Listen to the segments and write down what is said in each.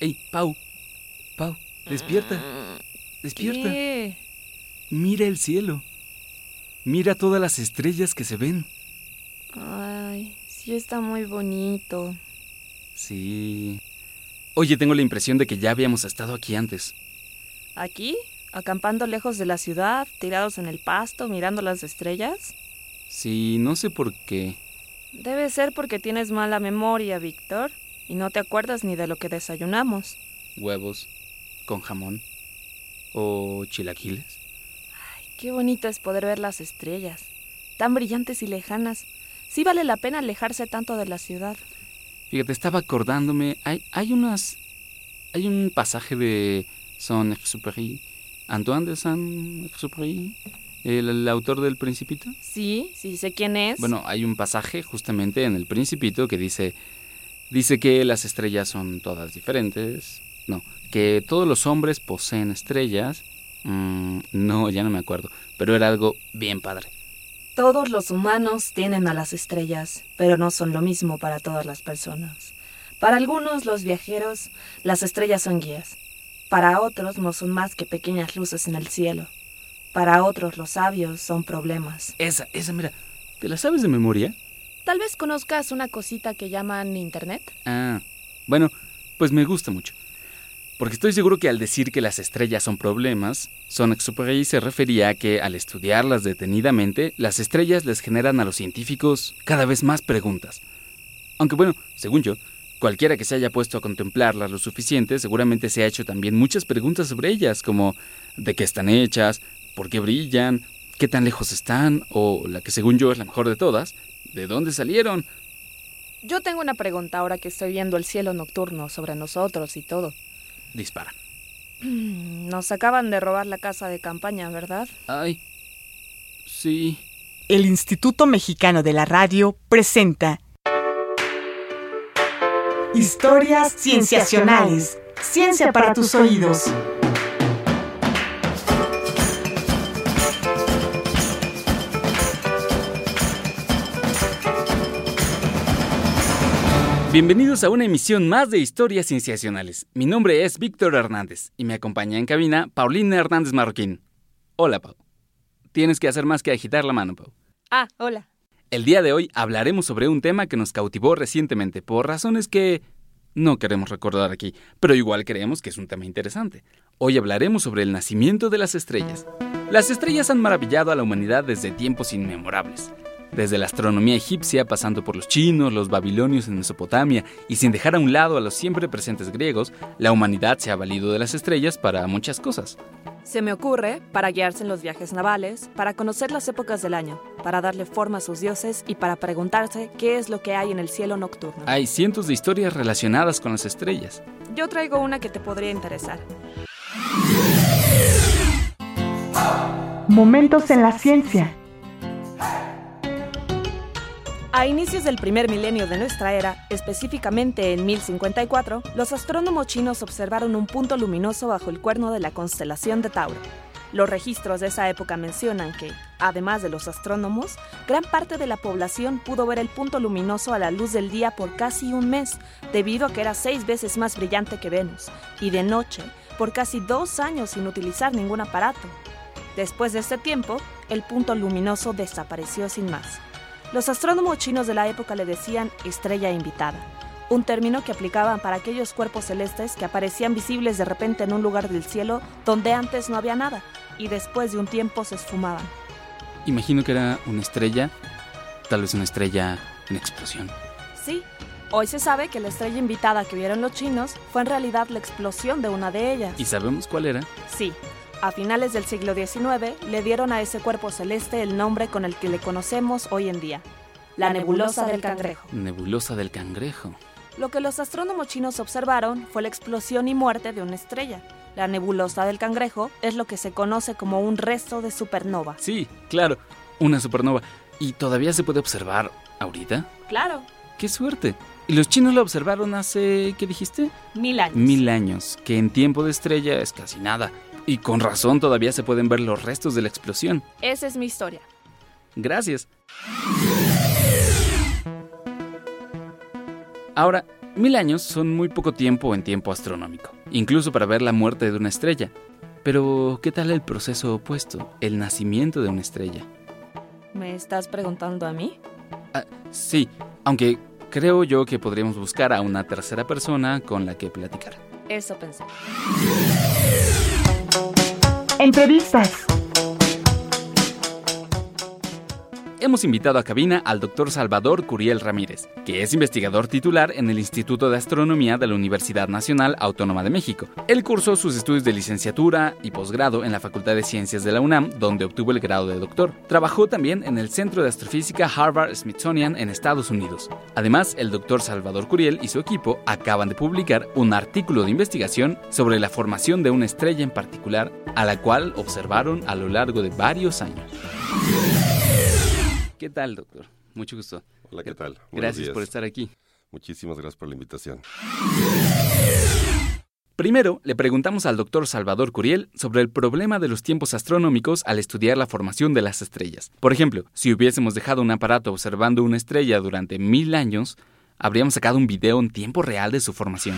¡Ey, Pau! Pau, despierta. Despierta. ¿Qué? Mira el cielo. Mira todas las estrellas que se ven. Ay, sí está muy bonito. Sí. Oye, tengo la impresión de que ya habíamos estado aquí antes. ¿Aquí? ¿Acampando lejos de la ciudad, tirados en el pasto, mirando las estrellas? Sí, no sé por qué. Debe ser porque tienes mala memoria, Víctor, y no te acuerdas ni de lo que desayunamos. Huevos con jamón o chilaquiles. Ay, qué bonito es poder ver las estrellas, tan brillantes y lejanas. Sí vale la pena alejarse tanto de la ciudad. Fíjate, estaba acordándome, hay, hay unas... Hay un pasaje de Saint-Exupéry, Antoine de Saint-Exupéry, el, el autor del Principito. Sí, sí sé quién es. Bueno, hay un pasaje justamente en el Principito que dice, dice que las estrellas son todas diferentes. No, que todos los hombres poseen estrellas. Mm, no, ya no me acuerdo, pero era algo bien padre. Todos los humanos tienen a las estrellas, pero no son lo mismo para todas las personas. Para algunos, los viajeros, las estrellas son guías. Para otros, no son más que pequeñas luces en el cielo. Para otros, los sabios son problemas. Esa, esa, mira, ¿te la sabes de memoria? Tal vez conozcas una cosita que llaman Internet. Ah, bueno, pues me gusta mucho. Porque estoy seguro que al decir que las estrellas son problemas, Saint-Exupéry se refería a que al estudiarlas detenidamente, las estrellas les generan a los científicos cada vez más preguntas. Aunque bueno, según yo, cualquiera que se haya puesto a contemplarlas lo suficiente seguramente se ha hecho también muchas preguntas sobre ellas, como de qué están hechas, por qué brillan, qué tan lejos están, o la que según yo es la mejor de todas, de dónde salieron. Yo tengo una pregunta ahora que estoy viendo el cielo nocturno sobre nosotros y todo. Dispara. Nos acaban de robar la casa de campaña, ¿verdad? Ay. Sí. El Instituto Mexicano de la Radio presenta Historias Cienciacionales. Ciencia para tus oídos. Bienvenidos a una emisión más de Historias Cienciacionales. Mi nombre es Víctor Hernández y me acompaña en cabina Paulina Hernández Marroquín. Hola, Pau. Tienes que hacer más que agitar la mano, Pau. Ah, hola. El día de hoy hablaremos sobre un tema que nos cautivó recientemente por razones que no queremos recordar aquí, pero igual creemos que es un tema interesante. Hoy hablaremos sobre el nacimiento de las estrellas. Las estrellas han maravillado a la humanidad desde tiempos inmemorables. Desde la astronomía egipcia, pasando por los chinos, los babilonios en Mesopotamia y sin dejar a un lado a los siempre presentes griegos, la humanidad se ha valido de las estrellas para muchas cosas. Se me ocurre para guiarse en los viajes navales, para conocer las épocas del año, para darle forma a sus dioses y para preguntarse qué es lo que hay en el cielo nocturno. Hay cientos de historias relacionadas con las estrellas. Yo traigo una que te podría interesar. Momentos en la ciencia. A inicios del primer milenio de nuestra era, específicamente en 1054, los astrónomos chinos observaron un punto luminoso bajo el cuerno de la constelación de Tauro. Los registros de esa época mencionan que, además de los astrónomos, gran parte de la población pudo ver el punto luminoso a la luz del día por casi un mes, debido a que era seis veces más brillante que Venus, y de noche por casi dos años sin utilizar ningún aparato. Después de este tiempo, el punto luminoso desapareció sin más. Los astrónomos chinos de la época le decían estrella invitada, un término que aplicaban para aquellos cuerpos celestes que aparecían visibles de repente en un lugar del cielo donde antes no había nada y después de un tiempo se esfumaban. Imagino que era una estrella, tal vez una estrella en explosión. Sí, hoy se sabe que la estrella invitada que vieron los chinos fue en realidad la explosión de una de ellas. ¿Y sabemos cuál era? Sí, a finales del siglo XIX le dieron a ese cuerpo celeste el nombre con el que le conocemos hoy en día, la nebulosa del cangrejo. Nebulosa del cangrejo. Lo que los astrónomos chinos observaron fue la explosión y muerte de una estrella. La nebulosa del cangrejo es lo que se conoce como un resto de supernova. Sí, claro, una supernova. ¿Y todavía se puede observar ahorita? Claro, ¡Qué suerte! ¿Y los chinos la observaron hace, qué dijiste? mil años. Mil años, que en tiempo de estrella es casi nada. Y con razón todavía se pueden ver los restos de la explosión. Esa es mi historia. Gracias. Ahora, Mil años son muy poco tiempo en tiempo astronómico, incluso para ver la muerte de una estrella. Pero, ¿qué tal el proceso opuesto, el nacimiento de una estrella? ¿Me estás preguntando a mí? Ah, sí, aunque creo yo que podríamos buscar a una tercera persona con la que platicar. Eso pensé. Entrevistas. Hemos invitado a cabina al doctor Salvador Curiel Ramírez, que es investigador titular en el Instituto de Astronomía de la Universidad Nacional Autónoma de México. Él cursó sus estudios de licenciatura y posgrado en la Facultad de Ciencias de la UNAM, donde obtuvo el grado de doctor. Trabajó también en el Centro de Astrofísica Harvard Smithsonian en Estados Unidos. Además, el doctor Salvador Curiel y su equipo acaban de publicar un artículo de investigación sobre la formación de una estrella en particular, a la cual observaron a lo largo de varios años. ¿Qué tal, doctor? Mucho gusto. Hola, ¿qué tal? gracias por estar aquí. Muchísimas gracias por la invitación. Primero, le preguntamos al doctor Salvador Curiel sobre el problema de los tiempos astronómicos al estudiar la formación de las estrellas. Por ejemplo, si hubiésemos dejado un aparato observando una estrella durante mil años, habríamos sacado un video en tiempo real de su formación.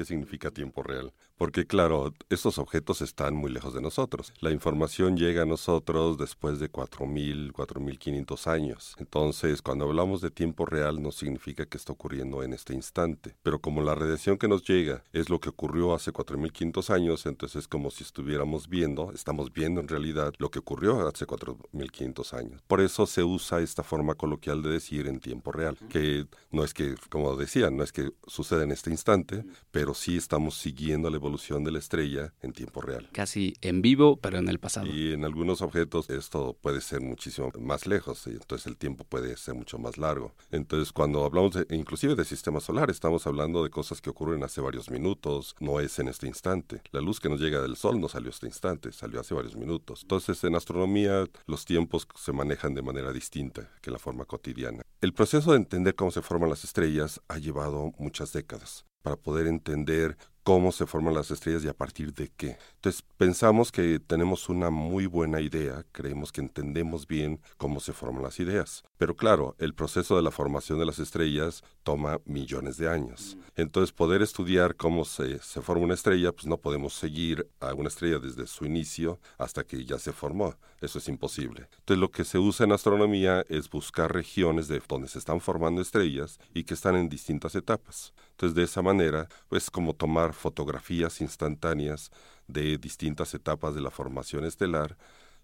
¿Qué significa tiempo real? Porque claro, estos objetos están muy lejos de nosotros. La información llega a nosotros después de 4.000, 4.500 años. Entonces, cuando hablamos de tiempo real no significa que está ocurriendo en este instante. Pero como la radiación que nos llega es lo que ocurrió hace 4.500 años, entonces es como si estuviéramos viendo, estamos viendo en realidad lo que ocurrió hace 4.500 años. Por eso se usa esta forma coloquial de decir en tiempo real, que no es que, como decía, no es que suceda en este instante, pero sí estamos siguiendo la evolución de la estrella en tiempo real. Casi en vivo, pero en el pasado. Y en algunos objetos esto puede ser muchísimo más lejos, y entonces el tiempo puede ser mucho más largo. Entonces cuando hablamos de, inclusive de sistema solar, estamos hablando de cosas que ocurren hace varios minutos, no es en este instante. La luz que nos llega del Sol no salió este instante, salió hace varios minutos. Entonces en astronomía los tiempos se manejan de manera distinta que la forma cotidiana. El proceso de entender cómo se forman las estrellas ha llevado muchas décadas para poder entender cómo se forman las estrellas y a partir de qué. Entonces pensamos que tenemos una muy buena idea, creemos que entendemos bien cómo se forman las ideas. Pero claro, el proceso de la formación de las estrellas toma millones de años. Entonces poder estudiar cómo se, se forma una estrella, pues no podemos seguir a una estrella desde su inicio hasta que ya se formó. Eso es imposible. Entonces lo que se usa en astronomía es buscar regiones de donde se están formando estrellas y que están en distintas etapas. Entonces de esa manera, pues como tomar fotografías instantáneas de distintas etapas de la formación estelar,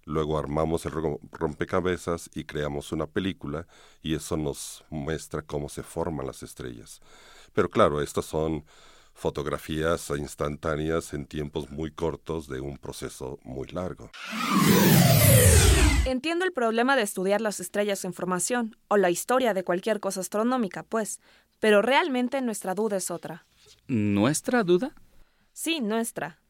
luego armamos el rompecabezas y creamos una película y eso nos muestra cómo se forman las estrellas. Pero claro, estas son fotografías instantáneas en tiempos muy cortos de un proceso muy largo. Entiendo el problema de estudiar las estrellas en formación, o la historia de cualquier cosa astronómica, pues, pero realmente nuestra duda es otra. ¿Nuestra duda? Sí, nuestra.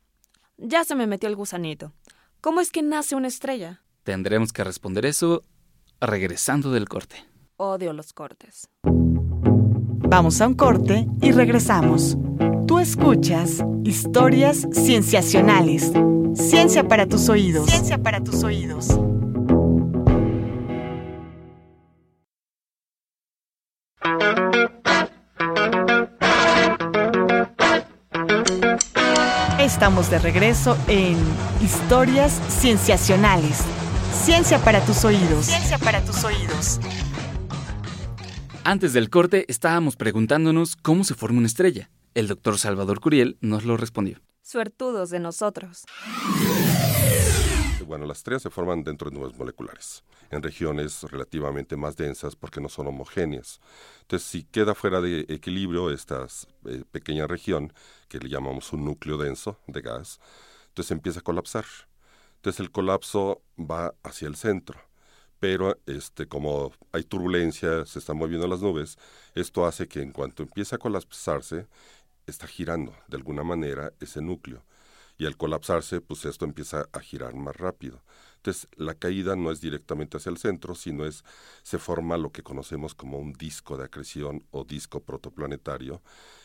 Ya se me metió el gusanito. ¿Cómo es que nace una estrella? Tendremos que responder eso regresando del corte. Odio los cortes. Vamos a un corte y regresamos. Tú escuchas historias cienciacionales. Ciencia para tus oídos. Ciencia para tus oídos. Estamos de regreso en Historias Cienciacionales. Ciencia para tus oídos. Ciencia para tus oídos. Antes del corte estábamos preguntándonos cómo se forma una estrella. El doctor Salvador Curiel nos lo respondió. Suertudos de nosotros. Bueno, las estrellas se forman dentro de nubes moleculares, en regiones relativamente más densas porque no son homogéneas. Entonces, si queda fuera de equilibrio esta eh, pequeña región, que le llamamos un núcleo denso de gas, entonces empieza a colapsar. Entonces el colapso va hacia el centro pero este, como hay turbulencia, se están moviendo las nubes, esto hace que en cuanto empieza a colapsarse, está girando de alguna manera ese núcleo y al colapsarse, pues esto empieza a girar más rápido. Entonces, la caída no es directamente hacia el centro, sino es, se forma lo que conocemos como un disco de acreción o disco protoplanetario,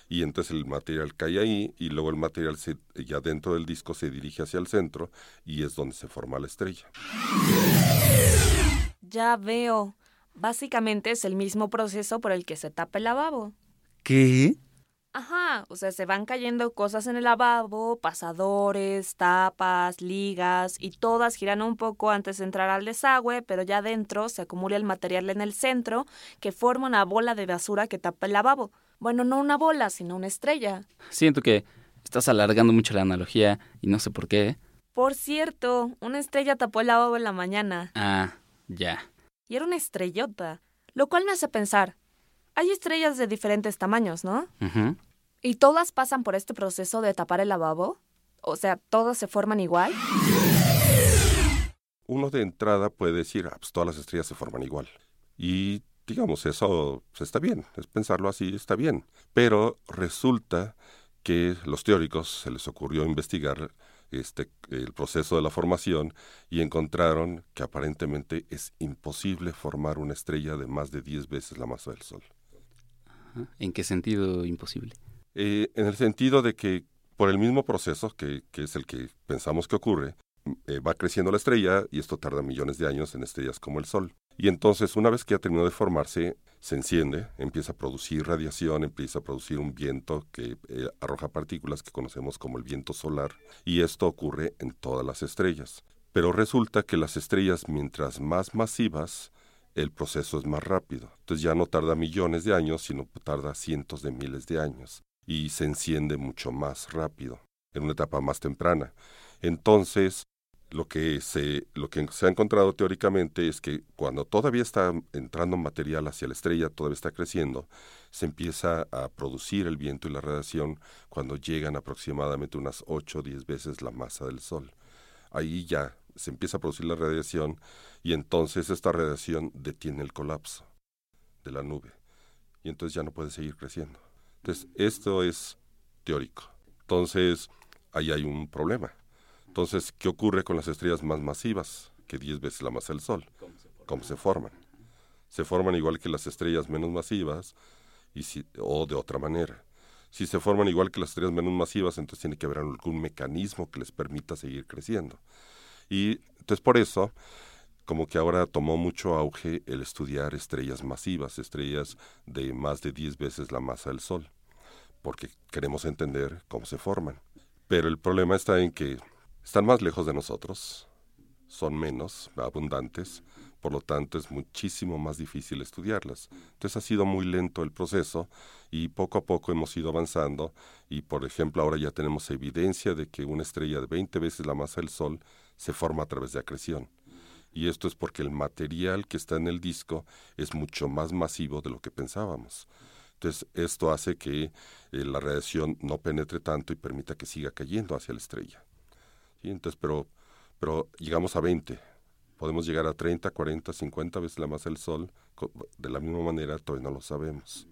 y entonces el material cae ahí, y luego el material se, ya dentro del disco se dirige hacia el centro, y es donde se forma la estrella. Ya veo. Básicamente es el mismo proceso por el que se tapa el lavabo. ¿Qué? Ajá, o sea, se van cayendo cosas en el lavabo, pasadores, tapas, ligas, y todas giran un poco antes de entrar al desagüe, pero ya dentro se acumula el material en el centro que forma una bola de basura que tapa el lavabo. Bueno, no una bola, sino una estrella. Siento que estás alargando mucho la analogía y no sé por qué. Por cierto, una estrella tapó el lavabo en la mañana. Ah, ya. Y era una estrellota. Lo cual me hace pensar, hay estrellas de diferentes tamaños, ¿no? ¿Y todas pasan por este proceso de tapar el lavabo? O sea, ¿todas se forman igual? Uno de entrada puede decir, ah, pues todas las estrellas se forman igual. Y digamos, eso pues, está bien, es pensarlo así, está bien. Pero resulta que los teóricos se les ocurrió investigar este, el proceso de la formación y encontraron que aparentemente es imposible formar una estrella de más de 10 veces la masa del Sol. ¿En qué sentido imposible? Eh, en el sentido de que por el mismo proceso, que, que es el que pensamos que ocurre, eh, va creciendo la estrella y esto tarda millones de años en estrellas como el Sol. Y entonces, una vez que ya terminó de formarse, se enciende, empieza a producir radiación, empieza a producir un viento que eh, arroja partículas que conocemos como el viento solar, y esto ocurre en todas las estrellas. Pero resulta que las estrellas, mientras más masivas, el proceso es más rápido. Entonces ya no tarda millones de años, sino tarda cientos de miles de años, y se enciende mucho más rápido, en una etapa más temprana. Entonces, lo que se, ha encontrado teóricamente es que cuando todavía está entrando material hacia la estrella, todavía está creciendo, se empieza a producir el viento y la radiación cuando llegan aproximadamente unas 8 o 10 veces la masa del Sol. Ahí ya se empieza a producir la radiación y entonces esta radiación detiene el colapso de la nube y entonces ya no puede seguir creciendo. Entonces, esto es teórico. Entonces, ahí hay un problema. Entonces, ¿qué ocurre con las estrellas más masivas, que 10 veces la masa del Sol? ¿Cómo se forman? Se forman igual que las estrellas menos masivas y si, o de otra manera. Si se forman igual que las estrellas menos masivas, entonces tiene que haber algún mecanismo que les permita seguir creciendo. Y entonces por eso, como que ahora tomó mucho auge el estudiar estrellas masivas, estrellas de más de 10 veces la masa del Sol, porque queremos entender cómo se forman. Pero el problema está en que están más lejos de nosotros, son menos abundantes, por lo tanto es muchísimo más difícil estudiarlas. Entonces ha sido muy lento el proceso y poco a poco hemos ido avanzando y por ejemplo ahora ya tenemos evidencia de que una estrella de 20 veces la masa del Sol se forma a través de acreción. Y esto es porque el material que está en el disco es mucho más masivo de lo que pensábamos. Entonces, esto hace que eh, la radiación no penetre tanto y permita que siga cayendo hacia la estrella. Entonces, pero, pero llegamos a 20. Podemos llegar a 30, 40, 50 veces la masa del Sol. De la misma manera, todavía no lo sabemos.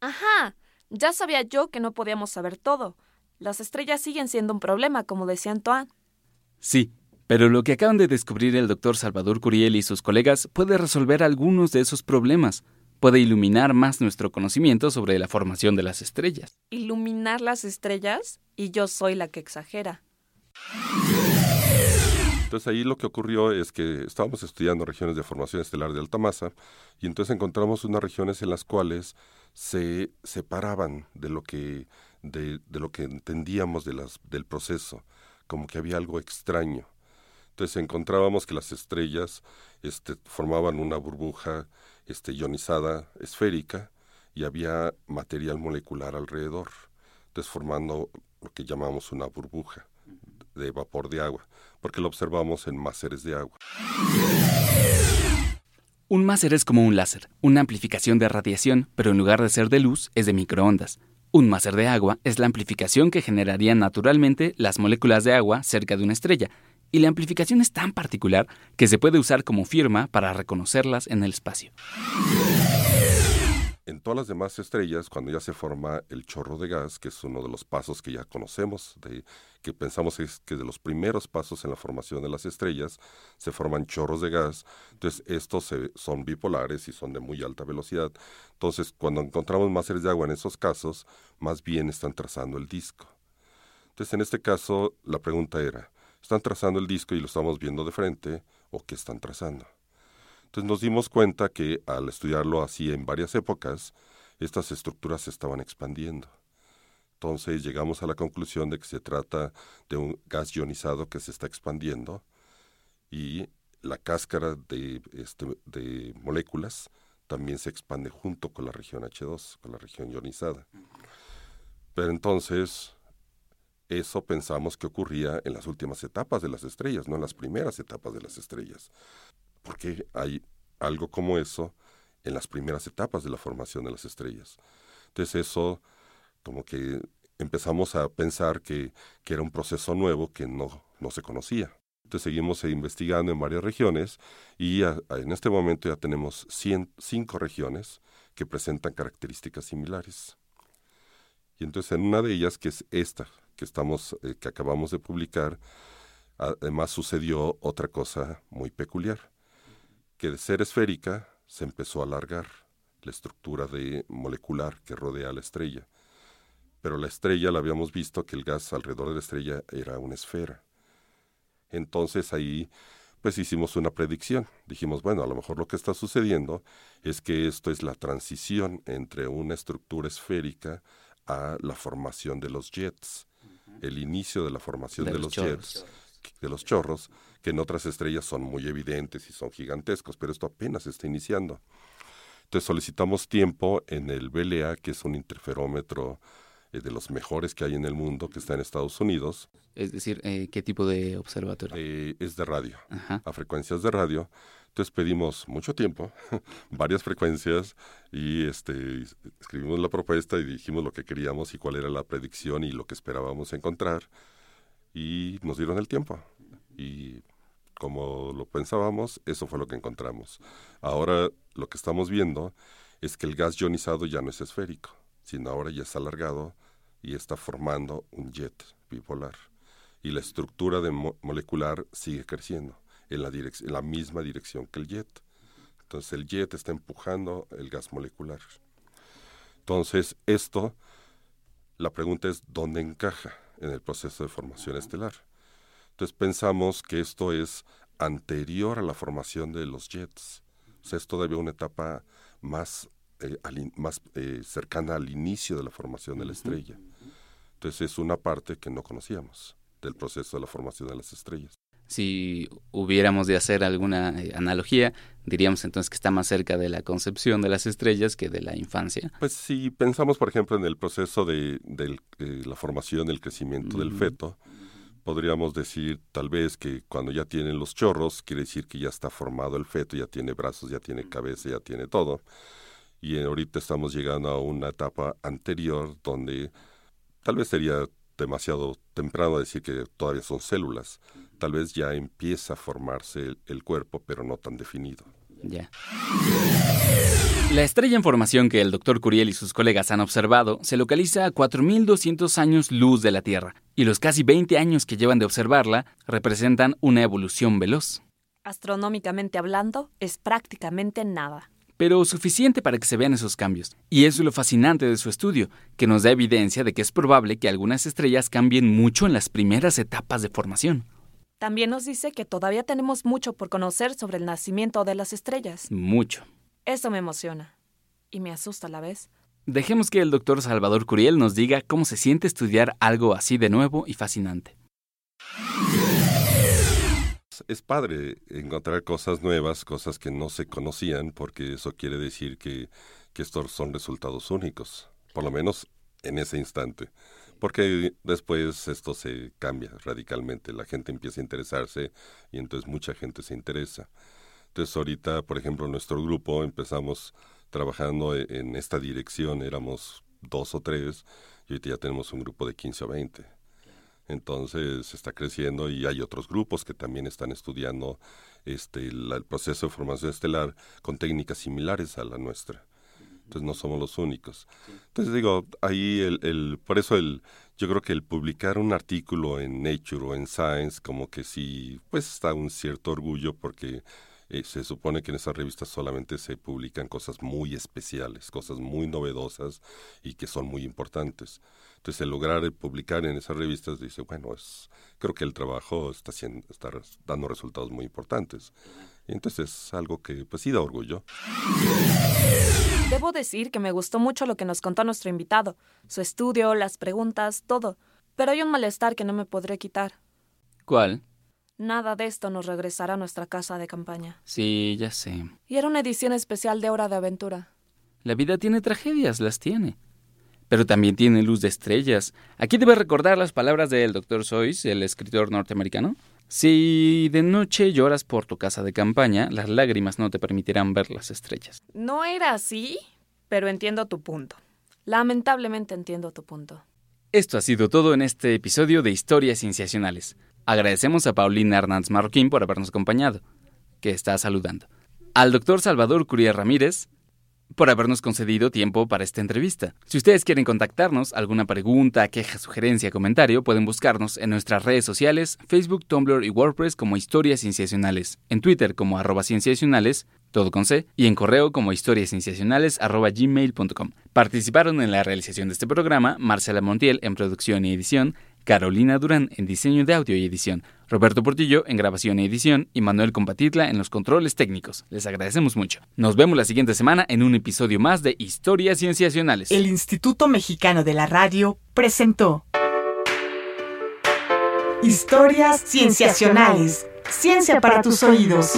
Ajá, ya sabía yo que no podíamos saber todo. Las estrellas siguen siendo un problema, como decía Antoine. Sí, pero lo que acaban de descubrir el doctor Salvador Curiel y sus colegas puede resolver algunos de esos problemas. Puede iluminar más nuestro conocimiento sobre la formación de las estrellas. Iluminar las estrellas y yo soy la que exagera. Entonces ahí lo que ocurrió es que estábamos estudiando regiones de formación estelar de alta masa y entonces encontramos unas regiones en las cuales se separaban de lo que, de, de lo que entendíamos de las, del proceso, como que había algo extraño. Entonces encontrábamos que las estrellas este, formaban una burbuja este, ionizada esférica y había material molecular alrededor, entonces formando lo que llamamos una burbuja de vapor de agua, porque lo observamos en máseres de agua. Un máser es como un láser, una amplificación de radiación, pero en lugar de ser de luz, es de microondas. Un máser de agua es la amplificación que generarían naturalmente las moléculas de agua cerca de una estrella, y la amplificación es tan particular que se puede usar como firma para reconocerlas en el espacio. En todas las demás estrellas, cuando ya se forma el chorro de gas, que es uno de los pasos que ya conocemos, de, que pensamos es que de los primeros pasos en la formación de las estrellas, se forman chorros de gas. Entonces, estos se- son bipolares y son de muy alta velocidad. Entonces, cuando encontramos máseres de agua en esos casos, más bien están trazando el disco. Entonces, en este caso, la pregunta era, ¿están trazando el disco y lo estamos viendo de frente o qué están trazando? Entonces nos dimos cuenta que al estudiarlo así en varias épocas, estas estructuras se estaban expandiendo. Entonces llegamos a la conclusión de que se trata de un gas ionizado que se está expandiendo y la cáscara de, este, moléculas también se expande junto con la región H2, con la región ionizada. Pero entonces, eso pensamos que ocurría en las últimas etapas de las estrellas, no en las primeras etapas de las estrellas. Porque hay algo como eso en las primeras etapas de la formación de las estrellas. Entonces eso como que empezamos a pensar que, que era un proceso nuevo que no, no se conocía. Entonces seguimos investigando en varias regiones y en este momento ya tenemos cinco regiones que presentan características similares. Y entonces en una de ellas, que es esta que, estamos, eh, que acabamos de publicar, además sucedió otra cosa muy peculiar, que de ser esférica se empezó a alargar la estructura de molecular que rodea a la estrella. Pero la estrella la habíamos visto que el gas alrededor de la estrella era una esfera. Entonces ahí pues hicimos una predicción. Dijimos, bueno, a lo mejor lo que está sucediendo es que esto es la transición entre una estructura esférica a la formación de los jets, el inicio de la formación de, los, jets, de los chorros, que en otras estrellas son muy evidentes y son gigantescos, pero esto apenas está iniciando. Entonces solicitamos tiempo en el BLA, que es un interferómetro eh, de los mejores que hay en el mundo, que está en Estados Unidos. Es decir, eh, ¿qué tipo de observatorio? Eh, es de radio, a frecuencias de radio. Entonces pedimos mucho tiempo, varias frecuencias, y este, escribimos la propuesta y dijimos lo que queríamos y cuál era la predicción y lo que esperábamos encontrar. Y nos dieron el tiempo. Y como lo pensábamos, eso fue lo que encontramos. Ahora lo que estamos viendo es que el gas ionizado ya no es esférico sino ahora ya está alargado y está formando un jet bipolar. Y la estructura de molecular sigue creciendo en la, en la misma dirección que el jet. Entonces el jet está empujando el gas molecular. Entonces esto, la pregunta es dónde encaja en el proceso de formación estelar. Entonces pensamos que esto es anterior a la formación de los jets. O sea, es todavía una etapa más eh, más eh, cercana al inicio de la formación de la estrella. Entonces es una parte que no conocíamos del proceso de la formación de las estrellas. Si hubiéramos de hacer alguna eh, analogía, diríamos entonces que está más cerca de la concepción de las estrellas que de la infancia. Pues si pensamos, por ejemplo, en el proceso de, la formación, el crecimiento del feto, podríamos decir tal vez que cuando ya tienen los chorros, quiere decir que ya está formado el feto, ya tiene brazos, ya tiene cabeza, ya tiene todo y ahorita estamos llegando a una etapa anterior donde tal vez sería demasiado temprano decir que todavía son células. Tal vez ya empieza a formarse el, cuerpo, pero no tan definido. Ya. La estrella en formación que el doctor Curiel y sus colegas han observado se localiza a 4.200 años luz de la Tierra, y los casi 20 años que llevan de observarla representan una evolución veloz. Astronómicamente hablando, es prácticamente nada pero suficiente para que se vean esos cambios. Y eso es lo fascinante de su estudio, que nos da evidencia de que es probable que algunas estrellas cambien mucho en las primeras etapas de formación. También nos dice que todavía tenemos mucho por conocer sobre el nacimiento de las estrellas. Mucho. Eso me emociona. Y me asusta a la vez. Dejemos que el doctor Salvador Curiel nos diga cómo se siente estudiar algo así de nuevo y fascinante es padre encontrar cosas nuevas, cosas que no se conocían, porque eso quiere decir que, que estos son resultados únicos, por lo menos en ese instante. Porque después esto se cambia radicalmente, la gente empieza a interesarse y entonces mucha gente se interesa. Entonces ahorita, por ejemplo, nuestro grupo empezamos trabajando e, en esta dirección, éramos dos o tres, y ahorita ya tenemos un grupo de 15 o 20. Entonces está creciendo y hay otros grupos que también están estudiando este, el proceso de formación estelar con técnicas similares a la nuestra. Entonces no somos los únicos. Entonces digo, ahí el, el, por eso el, yo creo que el publicar un artículo en Nature o en Science como que sí, pues está un cierto orgullo porque eh, se supone que en esas revistas solamente se publican cosas muy especiales, cosas muy novedosas y que son muy importantes. Entonces, el lograr publicar en esas revistas dice, bueno, es, creo que el trabajo está, haciendo, está dando resultados muy importantes. Y entonces es algo que pues sí da orgullo. Debo decir que me gustó mucho lo que nos contó nuestro invitado, su estudio, las preguntas, todo. Pero hay un malestar que no me podré quitar. ¿Cuál? Nada de esto nos regresará a nuestra casa de campaña. Sí, ya sé. Y era una edición especial de Hora de Aventura. La vida tiene tragedias, las tiene. Pero también tiene luz de estrellas. Aquí debe recordar las palabras del Dr. Seuss, el escritor norteamericano. Si de noche lloras por tu casa de campaña, las lágrimas no te permitirán ver las estrellas. No era así, pero entiendo tu punto. Lamentablemente entiendo tu punto. Esto ha sido todo en este episodio de Historias Cienciacionales. Agradecemos a Paulina Hernández Marroquín por habernos acompañado, que está saludando. Al doctor Salvador Curía Ramírez, por habernos concedido tiempo para esta entrevista. Si ustedes quieren contactarnos, alguna pregunta, queja, sugerencia, comentario, pueden buscarnos en nuestras redes sociales, Facebook, Tumblr y WordPress como Historias Cienciacionales, en Twitter como arroba cienciacionales, todo con C, y en correo como historiascienciacionales arroba gmail.com. Participaron en la realización de este programa Marcela Montiel en producción y edición, Carolina Durán en diseño de audio y edición, Roberto Portillo en grabación y edición y Manuel Compatitla en los controles técnicos. Les agradecemos mucho. Nos vemos la siguiente semana en un episodio más de Historias Cienciacionales. El Instituto Mexicano de la Radio presentó Historias Cienciacionales. Ciencia para tus oídos.